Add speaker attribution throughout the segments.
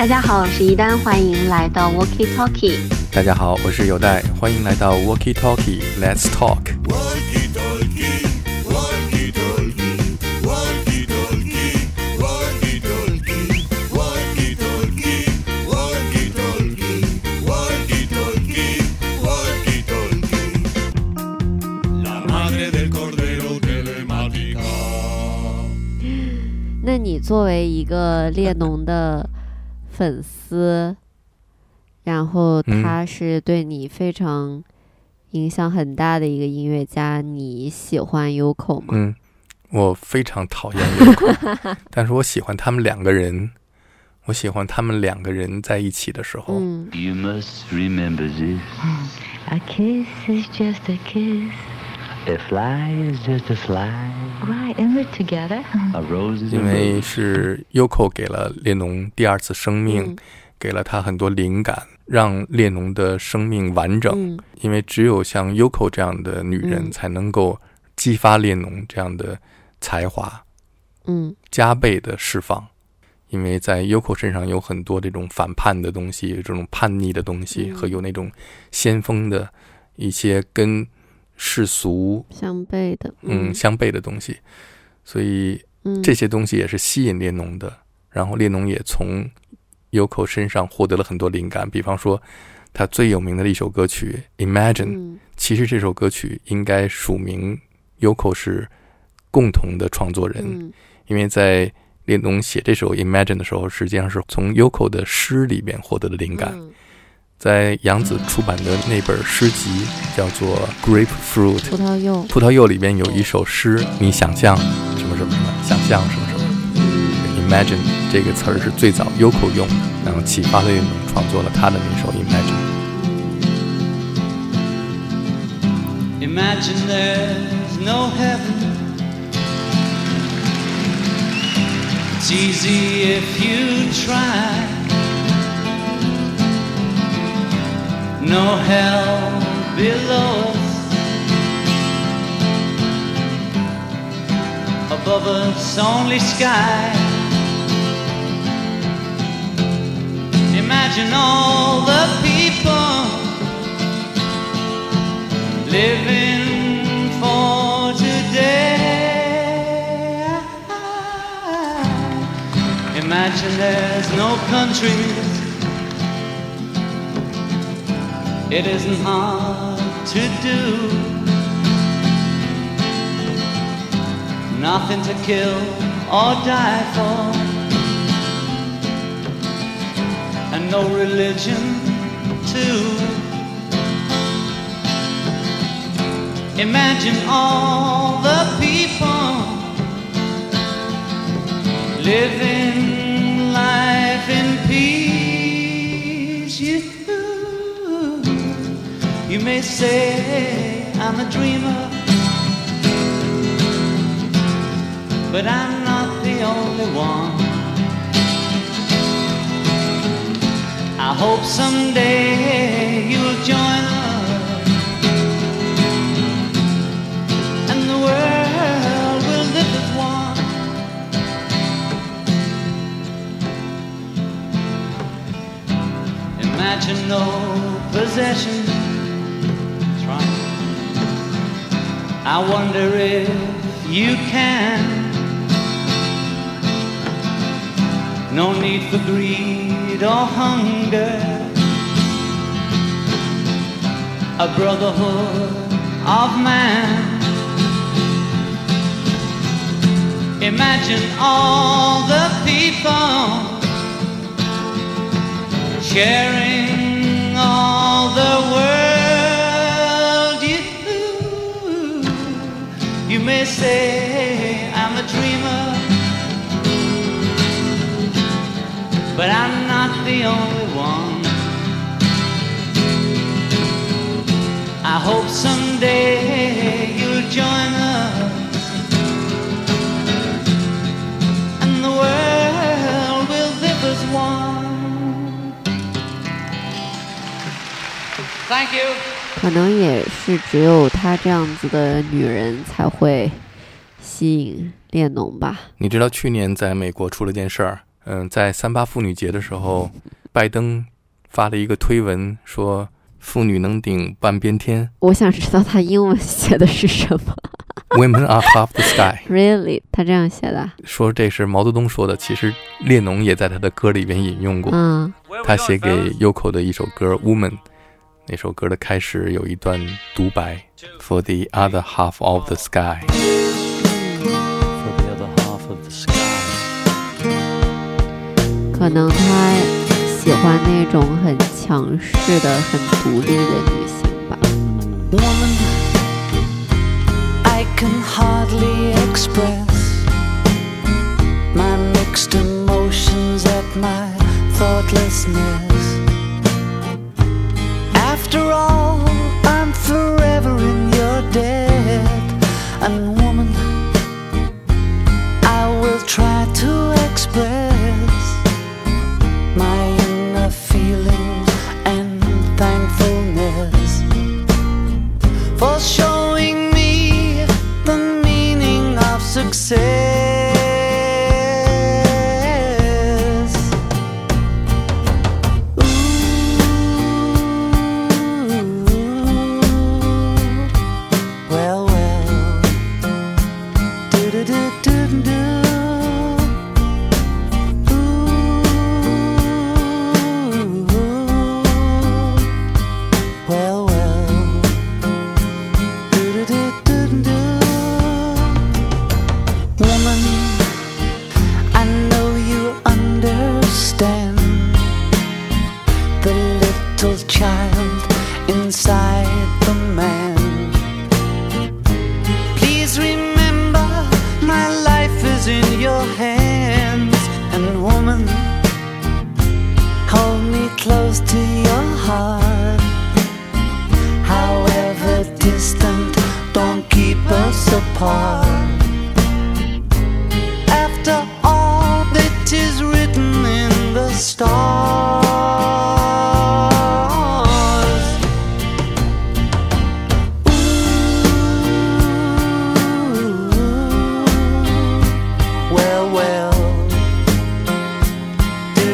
Speaker 1: 大家好，我是一丹，欢迎来到 Walkie Talkie。
Speaker 2: 大家好，我是有代，欢迎来到 Walkie Talkie Let's Talk。
Speaker 1: 那你作为一个列侬的粉丝然后他是对你非常影响很大的一个音乐家你喜欢优酷
Speaker 2: 吗？我非常讨厌优酷 但是我喜欢他们两个人我喜欢他们两个人在一起的时候
Speaker 3: you must remember this.
Speaker 4: A kiss is just a kiss.
Speaker 3: A fly is just a fly.
Speaker 4: Right, and we're together.
Speaker 2: 因为是 Yoko 给了列侬第二次生命，
Speaker 1: 嗯
Speaker 2: 给了他很多灵感，让列侬的生命完整。
Speaker 1: 嗯
Speaker 2: 因为只有像 Yoko 这样的女人，
Speaker 1: 嗯
Speaker 2: 才能够激发列侬这样的才华，
Speaker 1: 嗯
Speaker 2: 加倍的释放。因为在 Yoko 身上有很多这种反叛的东西，有这种叛逆的东西，
Speaker 1: 嗯
Speaker 2: 和有那种先锋的一些跟世俗
Speaker 1: 相悖的，
Speaker 2: 嗯相悖的东西，所以
Speaker 1: 嗯。
Speaker 2: 这些东西也是吸引列侬的。然后列侬也从 Yoko 身上获得了很多灵感，比方说他最有名的一首歌曲《Imagine》，
Speaker 1: 嗯。
Speaker 2: 其实这首歌曲应该署名 Yoko 是共同的创作人，
Speaker 1: 嗯。
Speaker 2: 因为在列侬写这首《Imagine》的时候，实际上是从 Yoko 的诗里边获得的灵感。
Speaker 1: 嗯
Speaker 2: 在杨子出版的那本诗集叫做《Grapefruit》，
Speaker 1: 葡萄柚，
Speaker 2: 葡萄柚里边有一首诗，你想象什么什么什么，想象什么什么。
Speaker 1: 嗯
Speaker 2: Imagine 这个词儿是最早 Yoko 用的，然后启发了列侬创作了他的那首 Imagine。
Speaker 5: Imagine there's no heaven. It's easy if you try. No hell below us. Above us, only sky. Imagine all the people living for today. Imagine there's no countries. It isn't hard to do. Nothing to kill or die for. And no religion too. Imagine all the people living you may say I'm a dreamer, but I'm not the only one. I hope someday you'll join us and the world will live as one. Imagine no possessions. I wonder if you can. No need for greed or hunger. A brotherhood of man. Imagine all the people sharing all the world. You may say I'm a dreamer, but I'm not the only one. I hope someday you'll join us and the world will live as one. Thank you.
Speaker 1: 可能也是只有她这样子的女人才会吸引列侬吧。
Speaker 2: 你知道去年在美国出了件事儿，嗯，在三八妇女节的时候，拜登发了一个推文说妇女能顶半边天
Speaker 1: 我想知道他英文写的是什么。
Speaker 2: ，Women are half the sky。
Speaker 1: Really，他这样写的？
Speaker 2: 说这是毛泽东说的，其实列侬也在他的歌里边引用过。
Speaker 1: 嗯
Speaker 2: 他写给 Yoko 的一首歌《Woman》，那首歌的开始有一段独白：For the other half of the sky。
Speaker 3: For the other half of the sky.
Speaker 1: 可能他喜欢那种很强势的、很独立的女性吧。
Speaker 6: Woman, I can hardly express my mixed emotions at my thoughtlessness. After all, I'm forever in your debt. And woman, I will try to express my inner feelings and thankfulness for showing me the meaning of success.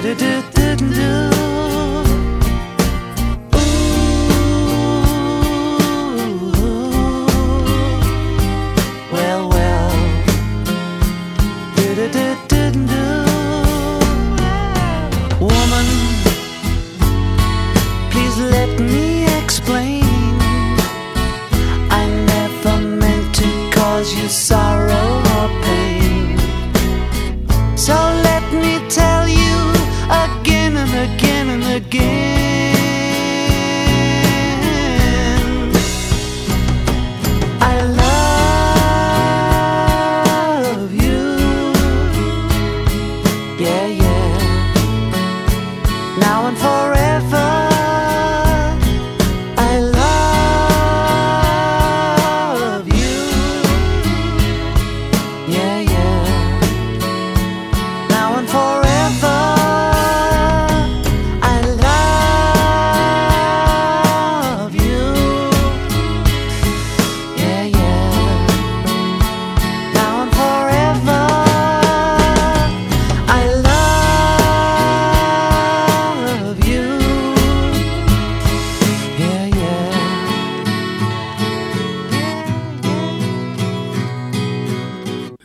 Speaker 6: Do do do do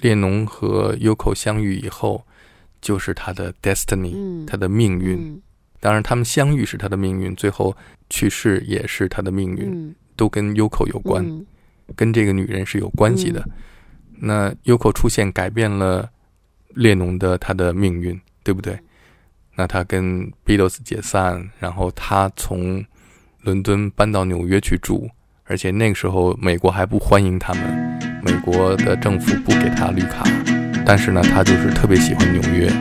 Speaker 2: 列侬和 Yoko 相遇以后，就是他的 destiny，、
Speaker 1: 嗯
Speaker 2: 他的命运。
Speaker 1: 嗯
Speaker 2: 当然，他们相遇是他的命运，最后去世也是他的命运，
Speaker 1: 嗯
Speaker 2: 都跟 Yoko 有关，
Speaker 1: 嗯
Speaker 2: 跟这个女人是有关系的。那 Yoko 出现改变了列侬的他的命运，对不对？那他跟 Beatles 解散，然后他从伦敦搬到纽约去住，而且那个时候美国还不欢迎他们，美国的政府不给他绿卡，但是呢，他就是特别喜欢纽约。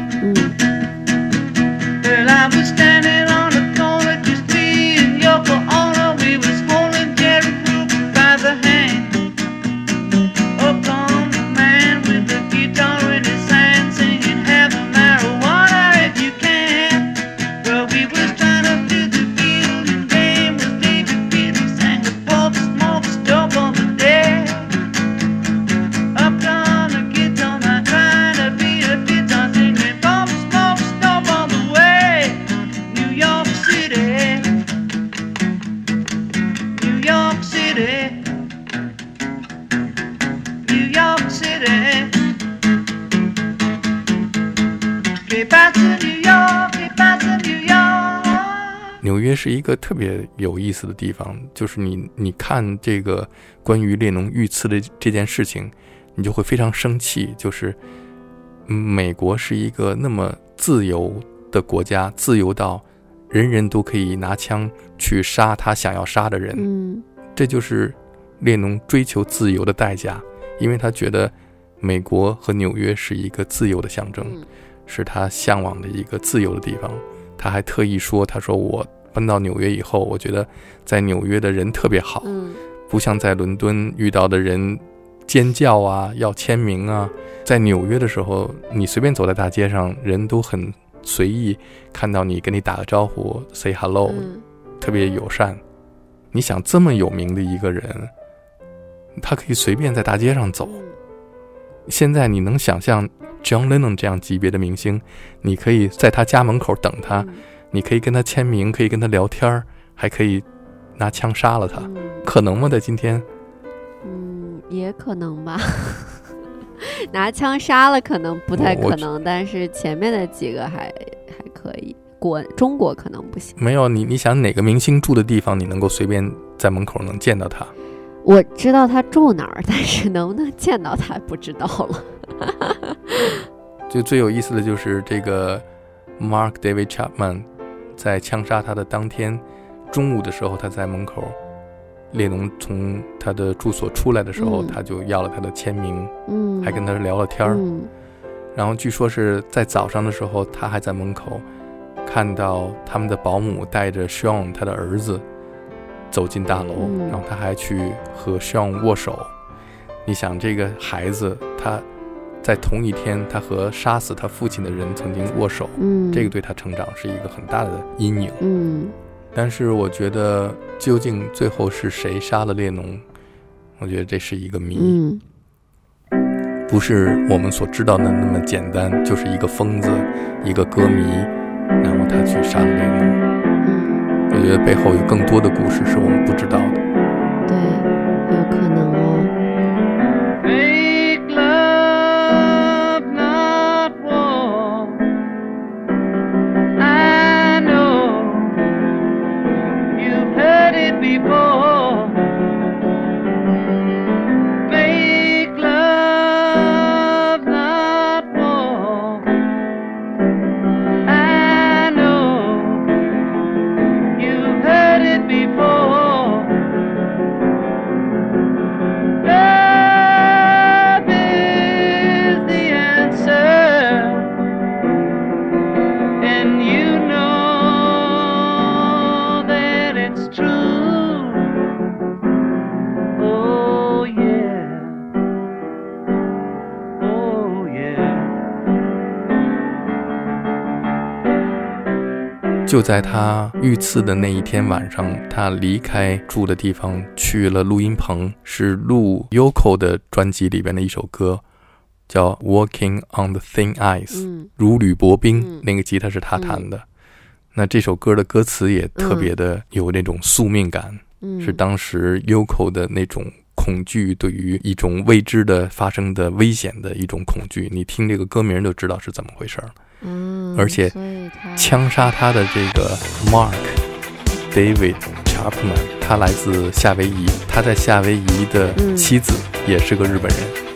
Speaker 2: 是一个特别有意思的地方，就是你你看这个关于列侬遇刺的这件事情，你就会非常生气。就是嗯美国是一个那么自由的国家，自由到人人都可以拿枪去杀他想要杀的人，
Speaker 1: 嗯
Speaker 2: 这就是列侬追求自由的代价，因为他觉得美国和纽约是一个自由的象征。
Speaker 1: 嗯
Speaker 2: 是他向往的一个自由的地方。他还特意说：“他说我搬到纽约以后，我觉得在纽约的人特别好，
Speaker 1: 嗯
Speaker 2: 不像在伦敦遇到的人尖叫啊、要签名啊。在纽约的时候，你随便走在大街上，人都很随意，看到你跟你打个招呼，say hello，、
Speaker 1: 嗯
Speaker 2: 特别友善。你想这么有名的一个人，他可以随便在大街上走。
Speaker 1: 嗯
Speaker 2: 现在你能想象 John Lennon 这样级别的明星，你可以在他家门口等他，
Speaker 1: 嗯
Speaker 2: 你可以跟他签名，可以跟他聊天儿，还可以拿枪杀了他，
Speaker 1: 嗯
Speaker 2: 可能吗？在今天，
Speaker 1: 嗯，也可能吧。拿枪杀了可能不太可能，但是前面的几个还还可以。国中国可能不行。
Speaker 2: 没有你，你想哪个明星住的地方，你能够随便在门口能见到他？
Speaker 1: 我知道他住哪儿，但是能不能见到他不知道了。
Speaker 2: 就最有意思的就是这个 Mark David Chapman 在枪杀他的当天中午的时候，他在门口，列侬从他的住所出来的时候，
Speaker 1: 嗯
Speaker 2: 他就要了他的签名，
Speaker 1: 嗯，
Speaker 2: 还跟他聊了天儿。
Speaker 1: 嗯
Speaker 2: 然后据说是在早上的时候，他还在门口看到他们的保姆带着 Sean 他的儿子走进大楼，
Speaker 1: 嗯
Speaker 2: 然后他还去和 Sean 握手。你想，这个孩子他在同一天，他和杀死他父亲的人曾经握手，
Speaker 1: 嗯，
Speaker 2: 这个对他成长是一个很大的阴影。
Speaker 1: 嗯
Speaker 2: 但是我觉得，究竟最后是谁杀了列侬？我觉得这是一个谜。
Speaker 1: 嗯
Speaker 2: 不是我们所知道的那么简单，就是一个疯子，一个歌迷，然后他去杀了列侬。
Speaker 1: 嗯，
Speaker 2: 我觉得背后有更多的故事是我们不知道的。
Speaker 1: 对，有可能
Speaker 2: 在他遇刺的那一天晚上，他离开住的地方，去了录音棚，是录 Yoko 的专辑里边的一首歌，叫《Walking on the Thin Ice》，
Speaker 1: 嗯
Speaker 2: 如履薄冰。
Speaker 1: 嗯
Speaker 2: 那个吉他是他弹的。那这首歌的歌词也特别的有那种宿命感，
Speaker 1: 嗯，
Speaker 2: 是当时 Yoko 的那种恐惧，对于一种未知的发生的危险的一种恐惧。你听这个歌名就知道是怎么回事了。
Speaker 1: 嗯，
Speaker 2: 而且枪杀他的这个 Mark David Chapman，他来自夏威夷，他在夏威夷的
Speaker 1: 嗯
Speaker 2: 妻子也是个日本人。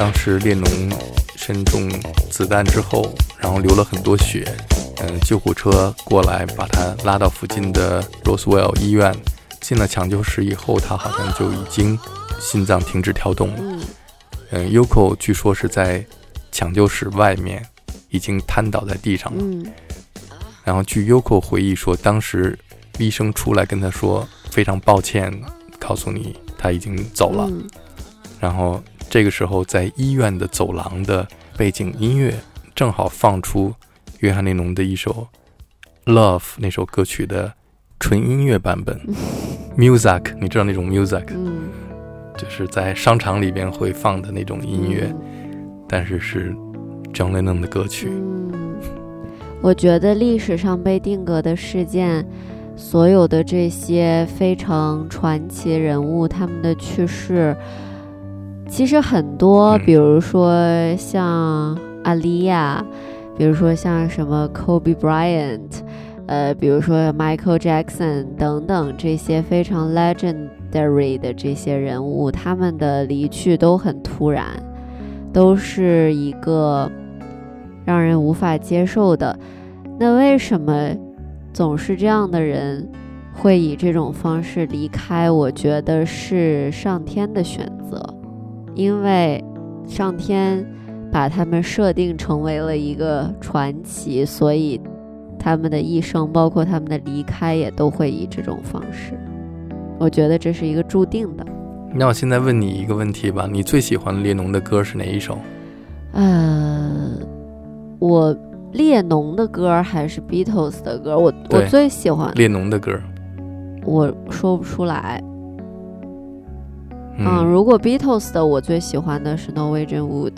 Speaker 2: 当时列侬身中子弹之后，然后流了很多血，嗯，救护车过来把他拉到附近的 Roswell 医院，进了抢救室以后，他好像就已经心脏停止跳动了。
Speaker 1: 嗯
Speaker 2: 嗯，Yoko 据说是在抢救室外面已经瘫倒在地上了。
Speaker 1: 嗯
Speaker 2: 然后据 Yoko 回忆说，当时医生出来跟他说非常抱歉，告诉你他已经走了。
Speaker 1: 嗯
Speaker 2: 然后这个时候在医院的走廊的背景音乐正好放出约翰内侬的一首《Love》那首歌曲的纯音乐版本，Music，你知道那种 Music，
Speaker 1: 嗯，
Speaker 2: 就是在商场里边会放的那种音乐，但是是 John Lennon 的歌曲。
Speaker 1: 嗯，我觉得历史上被定格的事件，所有的这些非常传奇人物，他们的去世，其实很多，
Speaker 2: 嗯
Speaker 1: 比如说像阿丽亚，比如说像什么 Kobe Bryant，呃，比如说 Michael Jackson 等等这些非常 legendary 的这些人物，他们的离去都很突然，都是一个让人无法接受的。那为什么总是这样的人会以这种方式离开？我觉得是上天的选择，因为上天把他们设定成为了一个传奇，所以他们的一生，包括他们的离开，也都会以这种方式。我觉得这是一个注定的。
Speaker 2: 那我现在问你一个问题吧，你最喜欢列侬的歌是哪一首？
Speaker 1: 呃，我列侬的歌还是 Beatles 的歌，我我最喜欢，
Speaker 2: 列侬的歌。
Speaker 1: 我说不出来。嗯，
Speaker 2: 嗯。
Speaker 1: 如果 Beatles 的，我最喜欢的是 Norwegian Wood，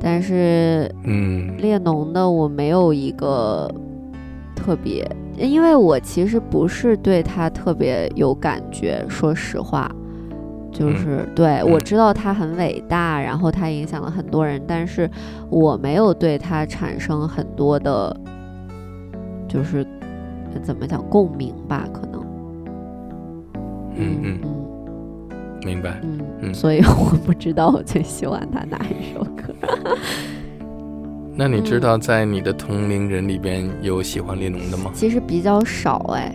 Speaker 1: 但是
Speaker 2: 嗯。
Speaker 1: 列侬的我没有一个特别，因为我其实不是对他特别有感觉，说实话。就是、对我知道他很伟大，然后他影响了很多人，但是我没有对他产生很多的，就是呃怎么讲共鸣吧，可能。
Speaker 2: 嗯。嗯，
Speaker 1: 嗯
Speaker 2: 明白。
Speaker 1: 嗯
Speaker 2: 嗯
Speaker 1: 所以我不知道我最喜欢他哪一首歌。
Speaker 2: 那你知
Speaker 1: 嗯
Speaker 2: 道在你的同龄人里边有喜欢列侬的吗？
Speaker 1: 其实比较少哎，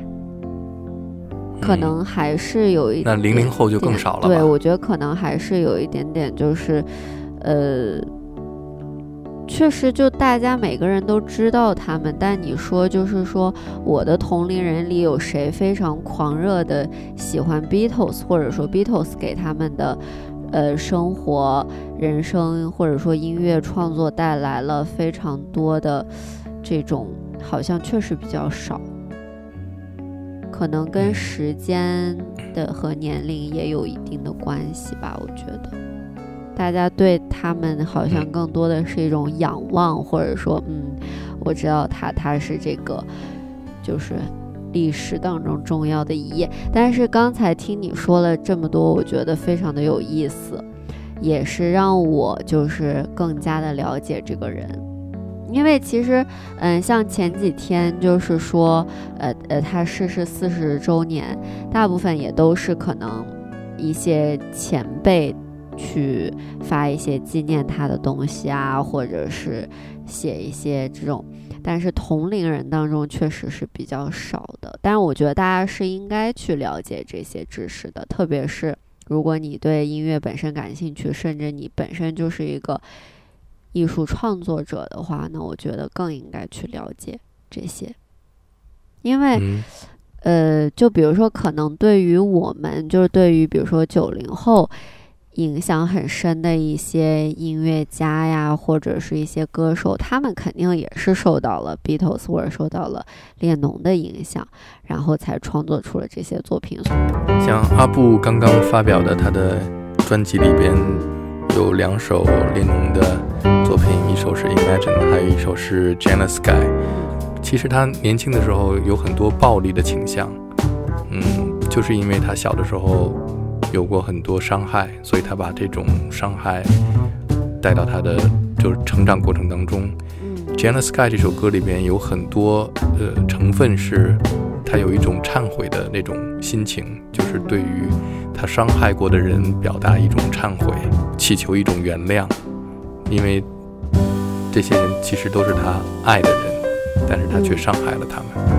Speaker 1: 可
Speaker 2: 嗯
Speaker 1: 能还是有一
Speaker 2: 那零零后就更少了
Speaker 1: 对，我觉得可能还是有一点点，就是，呃，确实就大家每个人都知道他们，但你说就是说我的同龄人里有谁非常狂热的喜欢 Beatles，或者说 Beatles 给他们的。呃，生活、人生或者说音乐创作带来了非常多的这种，好像确实比较少。可能跟
Speaker 2: 嗯
Speaker 1: 时间的和年龄也有一定的关系吧，我觉得。大家对他们好像
Speaker 2: 嗯
Speaker 1: 更多的是一种仰望，或者说，嗯，我知道他他是这个，就是历史当中重要的一页。但是刚才听你说了这么多，我觉得非常的有意思，也是让我就是更加的了解这个人。因为其实，嗯，像前几天就是说，呃呃，他逝世四十周年，大部分也都是可能一些前辈去发一些纪念他的东西啊，或者是写一些这种，但是同龄人当中确实是比较少的。但是我觉得大家是应该去了解这些知识的，特别是如果你对音乐本身感兴趣，甚至你本身就是一个艺术创作者的话，那我觉得更应该去了解这些，因为。呃，就比如说，可能对于我们，就是对于比如说九零后影响很深的一些音乐家呀，或者是一些歌手，他们肯定也是受到了 Beatles 或者受到了列侬的影响，然后才创作出了这些作品。
Speaker 2: 像阿布刚刚发表的他的专辑里边有两首列侬的作品，一首是 Imagine，还有一首是 Jealous Sky。其实他年轻的时候有很多暴力的倾向，嗯，就是因为他小的时候有过很多伤害，所以他把这种伤害带到他的就是成长过程当中。
Speaker 1: 嗯《
Speaker 2: Jealous Sky》这首歌里边有很多呃成分是他有一种忏悔的那种心情，就是对于他伤害过的人表达一种忏悔，祈求一种原谅，因为这些人其实都是他爱的人，但是他却伤害了他们。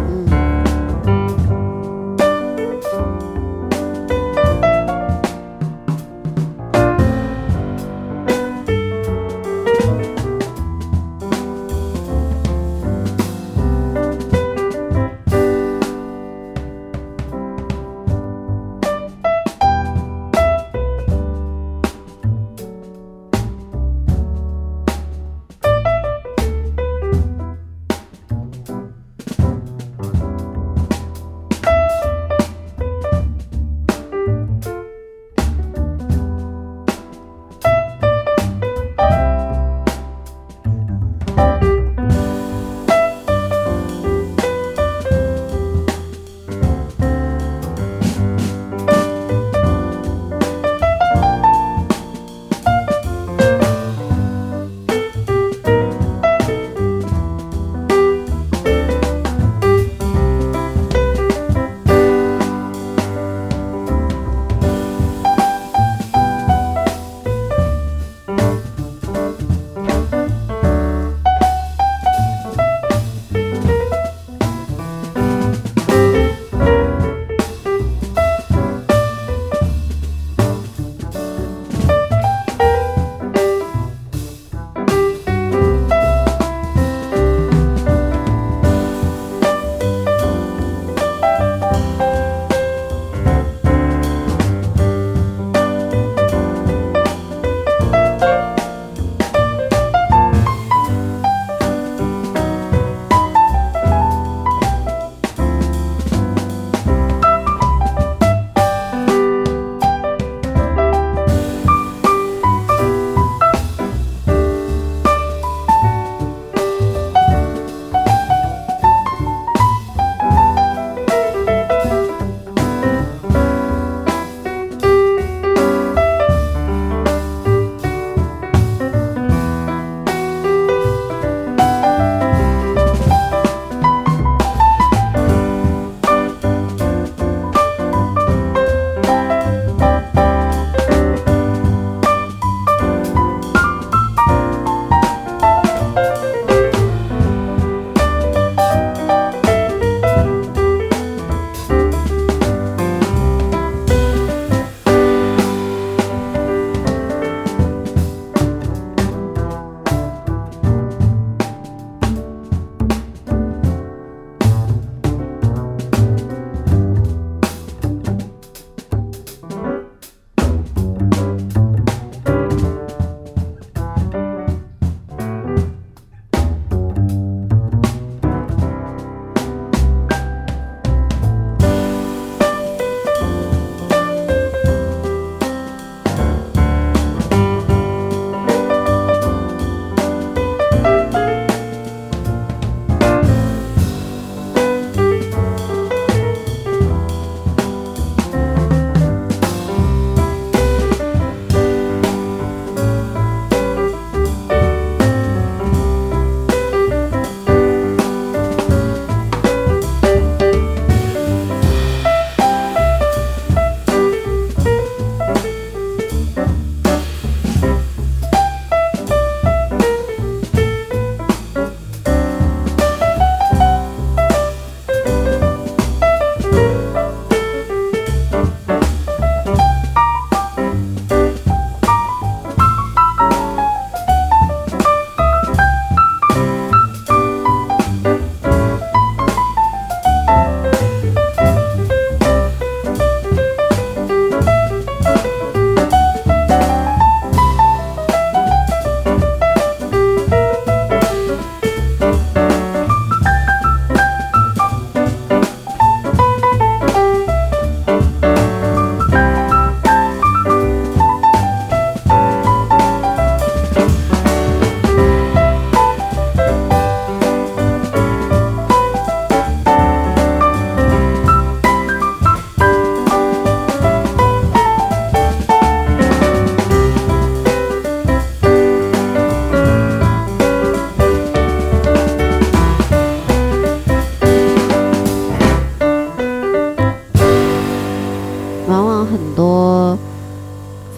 Speaker 1: 多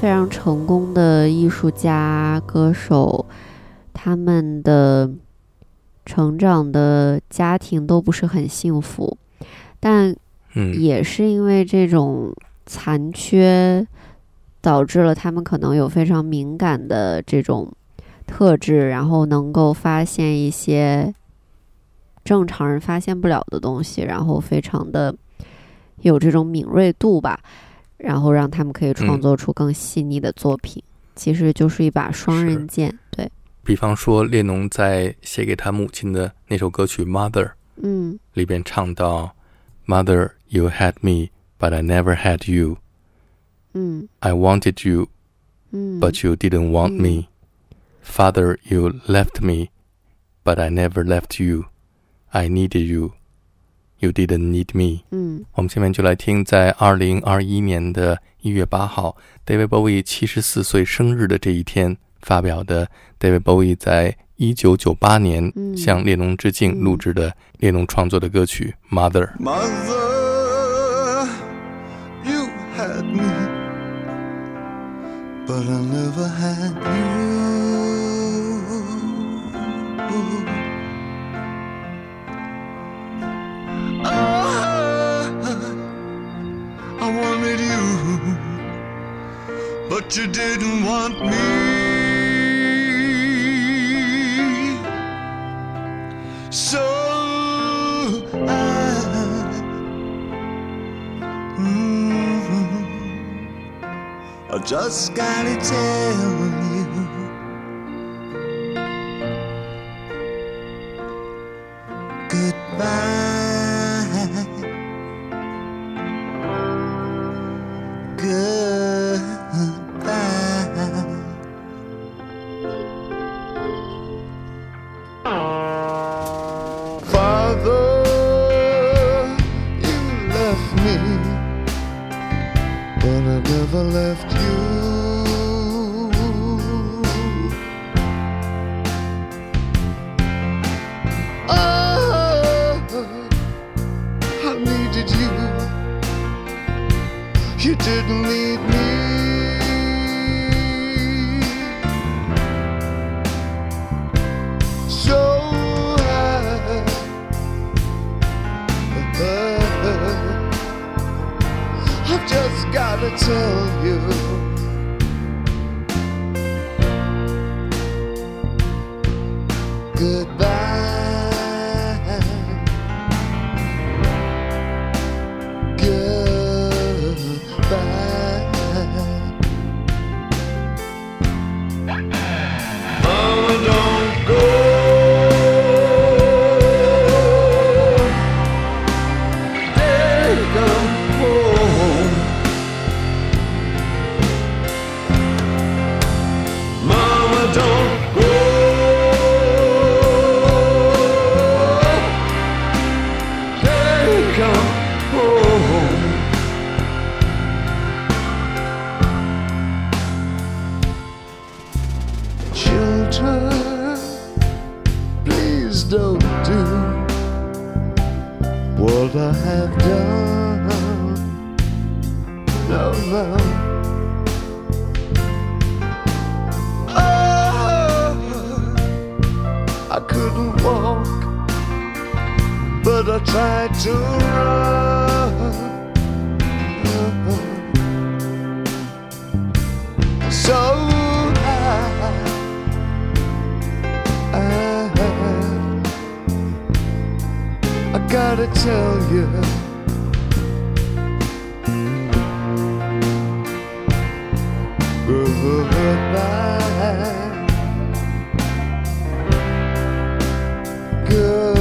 Speaker 1: 非常成功的艺术家、歌手，他们的成长的家庭都不是很幸福，但
Speaker 2: 嗯，
Speaker 1: 也是因为这种残缺，导致了他们可能有非常敏感的这种特质，然后能够发现一些正常人发现不了的东西，然后非常的有这种敏锐度吧，然后让他们可以创
Speaker 2: 嗯
Speaker 1: 作出更细腻的作品。其实就是一把双刃剑，对，
Speaker 2: 比方说列侬在写给他母亲的那首歌曲《Mother》
Speaker 1: 嗯
Speaker 2: 里边唱到：“Mother, you had me, but I never had you.
Speaker 1: 嗯
Speaker 2: I wanted you,
Speaker 1: 嗯
Speaker 2: but you didn't want
Speaker 1: 嗯
Speaker 2: me. Father, you left me, but I never left you. I needed you. You didn't need me.”
Speaker 1: 嗯
Speaker 2: 我们下面就来听，在二零二一年的一月八号，David Bowie 七十四岁生日的这一天发表的 David Bowie 在一九九八年
Speaker 1: 嗯
Speaker 2: 向列侬致敬
Speaker 1: 嗯
Speaker 2: 录制的列侬创作的歌曲《Mother》。
Speaker 7: Mother, you had me, but I never had you. You didn't want me. So I Mhm. I just gotta tell I couldn't walk, but I tried to run. So I, I, I gotta tell you. Goodbye. good.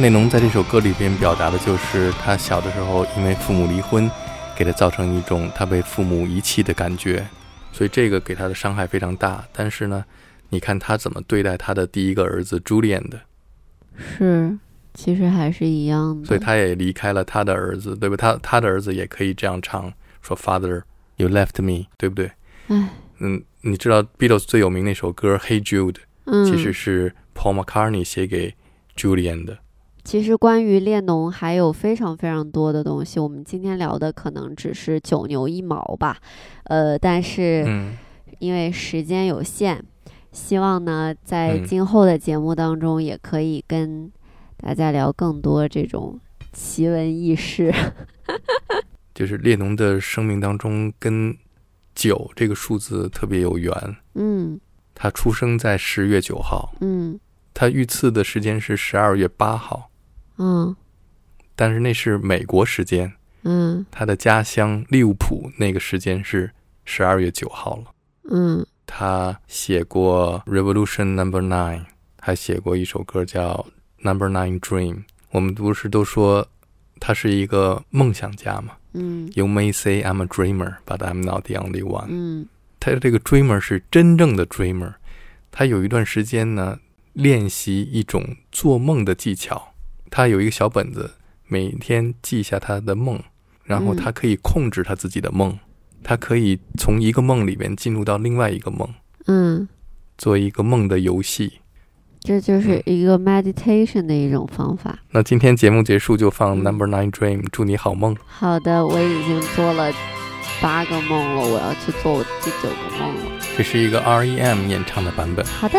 Speaker 2: 约翰列侬在这首歌里边表达的就是他小的时候因为父母离婚，给他造成一种他被父母遗弃的感觉，所以这个给他的伤害非常大。但是呢，你看他怎么对待他的第一个儿子朱丽安的，
Speaker 1: 是，其实还是一样的。
Speaker 2: 所以他也离开了他的儿子，对吧？他他的儿子也可以这样唱，说 “Father, you left me”，对不对？
Speaker 1: 唉，
Speaker 2: 嗯，你知道 Beatles 最有名那首歌《Hey Jude》，
Speaker 1: 嗯，
Speaker 2: 其实是 Paul McCartney 写给 Julian 的。
Speaker 1: 其实关于列侬还有非常非常多的东西，我们今天聊的可能只是九牛一毛吧，呃，但是
Speaker 2: 嗯，
Speaker 1: 因为时间有限，希望呢在
Speaker 2: 嗯
Speaker 1: 今后的节目当中也可以跟大家聊更多这种奇闻异事。
Speaker 2: 就是列侬的生命当中跟九这个数字特别有缘。
Speaker 1: 嗯
Speaker 2: 他出生在十月九号，
Speaker 1: 嗯
Speaker 2: 他遇刺的时间是十二月八号，
Speaker 1: 嗯
Speaker 2: 但是那是美国时间，
Speaker 1: 嗯
Speaker 2: 他的家乡利物浦那个时间是十二月九号了。
Speaker 1: 嗯
Speaker 2: 他写过《Revolution Number Nine》，还写过一首歌叫《Number Nine Dream》。我们不是都说他是一个梦想家吗
Speaker 1: 嗯
Speaker 2: ？You may say I'm a dreamer, but I'm not the only one。
Speaker 1: 嗯
Speaker 2: 他的这个 dreamer 是真正的 dreamer。他有一段时间呢，练习一种做梦的技巧。他有一个小本子，每天记下他的梦，然后
Speaker 1: 嗯
Speaker 2: 他可以控制他自己的梦，他可以从一个梦里面进入到另外一个梦，
Speaker 1: 嗯，
Speaker 2: 做一个梦的游戏。
Speaker 1: 这就是
Speaker 2: 嗯
Speaker 1: 一个 meditation 的一种方法。
Speaker 2: 那今天节目结束就放
Speaker 1: 嗯
Speaker 2: Number Nine Dream，祝你好梦。
Speaker 1: 好的，我已经做了八个梦了，我要去做我第九个梦了。
Speaker 2: 这是一个 R.E.M. 演唱的版本。
Speaker 1: 好的，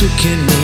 Speaker 6: Mexican